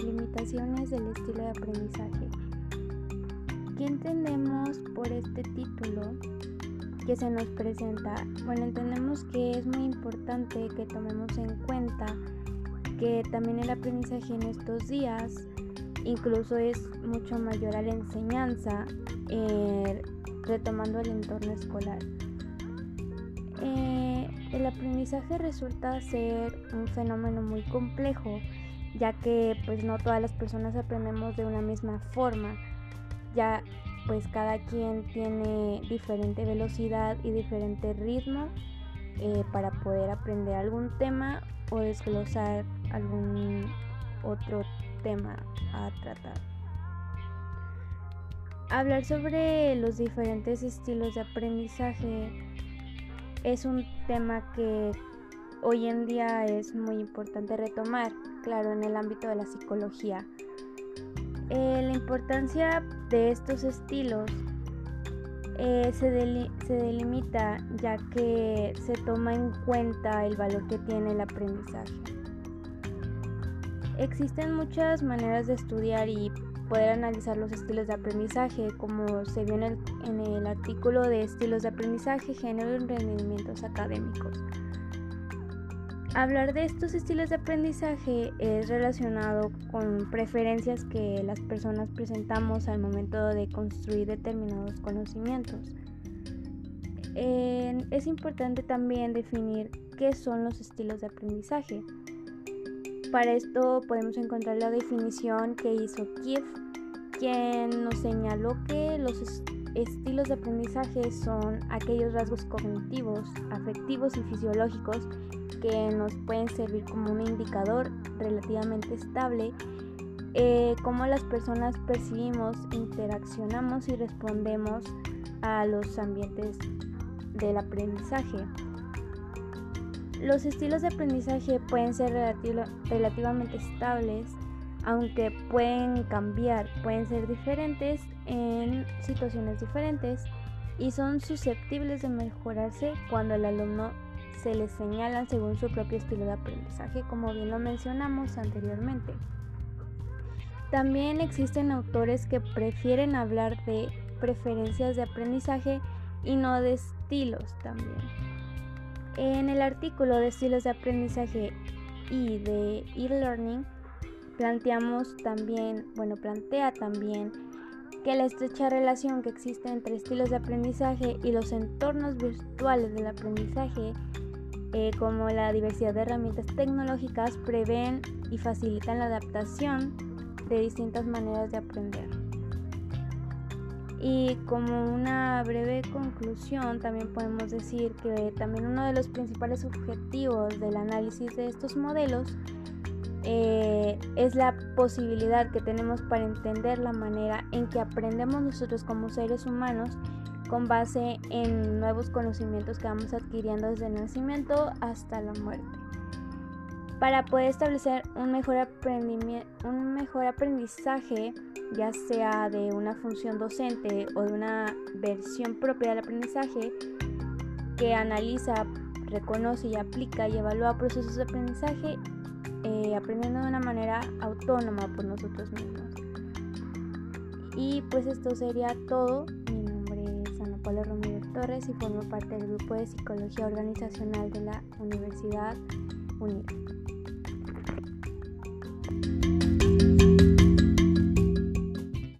delimitaciones del estilo de aprendizaje. ¿Qué entendemos por este título que se nos presenta? Bueno, entendemos que es muy importante que tomemos en cuenta que también el aprendizaje en estos días incluso es mucho mayor a la enseñanza, eh, retomando el entorno escolar. Eh, el aprendizaje resulta ser un fenómeno muy complejo, ya que pues no todas las personas aprendemos de una misma forma, ya pues cada quien tiene diferente velocidad y diferente ritmo eh, para poder aprender algún tema o desglosar algún otro tema a tratar. Hablar sobre los diferentes estilos de aprendizaje es un tema que hoy en día es muy importante retomar, claro, en el ámbito de la psicología. Eh, la importancia de estos estilos eh, se, se delimita ya que se toma en cuenta el valor que tiene el aprendizaje. Existen muchas maneras de estudiar y poder analizar los estilos de aprendizaje, como se vio en el, artículo de estilos de aprendizaje, género y rendimientos académicos. Hablar de estos estilos de aprendizaje es relacionado con preferencias que las personas presentamos al momento de construir determinados conocimientos. es importante también definir qué son los estilos de aprendizaje. Para esto podemos encontrar la definición que hizo Kiev, quien nos señaló que los estilos de aprendizaje son aquellos rasgos cognitivos, afectivos y fisiológicos que nos pueden servir como un indicador relativamente estable eh, cómo las personas percibimos, interaccionamos y respondemos a los ambientes del aprendizaje. Los estilos de aprendizaje pueden ser relativamente estables, aunque pueden cambiar, pueden ser diferentes en situaciones diferentes y son susceptibles de mejorarse cuando el alumno se les señala según su propio estilo de aprendizaje, como bien lo mencionamos anteriormente. También existen autores que prefieren hablar de preferencias de aprendizaje y no de estilos también. En el artículo de estilos de aprendizaje y de e-learning planteamos también, bueno, plantea también que la estrecha relación que existe entre estilos de aprendizaje y los entornos virtuales del aprendizaje, eh, como la diversidad de herramientas tecnológicas, prevén y facilitan la adaptación de distintas maneras de aprender. Y como una breve conclusión, también podemos decir que también uno de los principales objetivos del análisis de estos modelos eh, es la posibilidad que tenemos para entender la manera en que aprendemos nosotros como seres humanos con base en nuevos conocimientos que vamos adquiriendo desde el nacimiento hasta la muerte. Para poder establecer un mejor, un mejor aprendizaje, ya sea de una función docente o de una versión propia del aprendizaje que analiza, reconoce y aplica y evalúa procesos de aprendizaje eh, aprendiendo de una manera autónoma por nosotros mismos. Y pues esto sería todo. Mi nombre es Ana Paula Ramírez Torres y formo parte del grupo de psicología organizacional de la Universidad UNIR.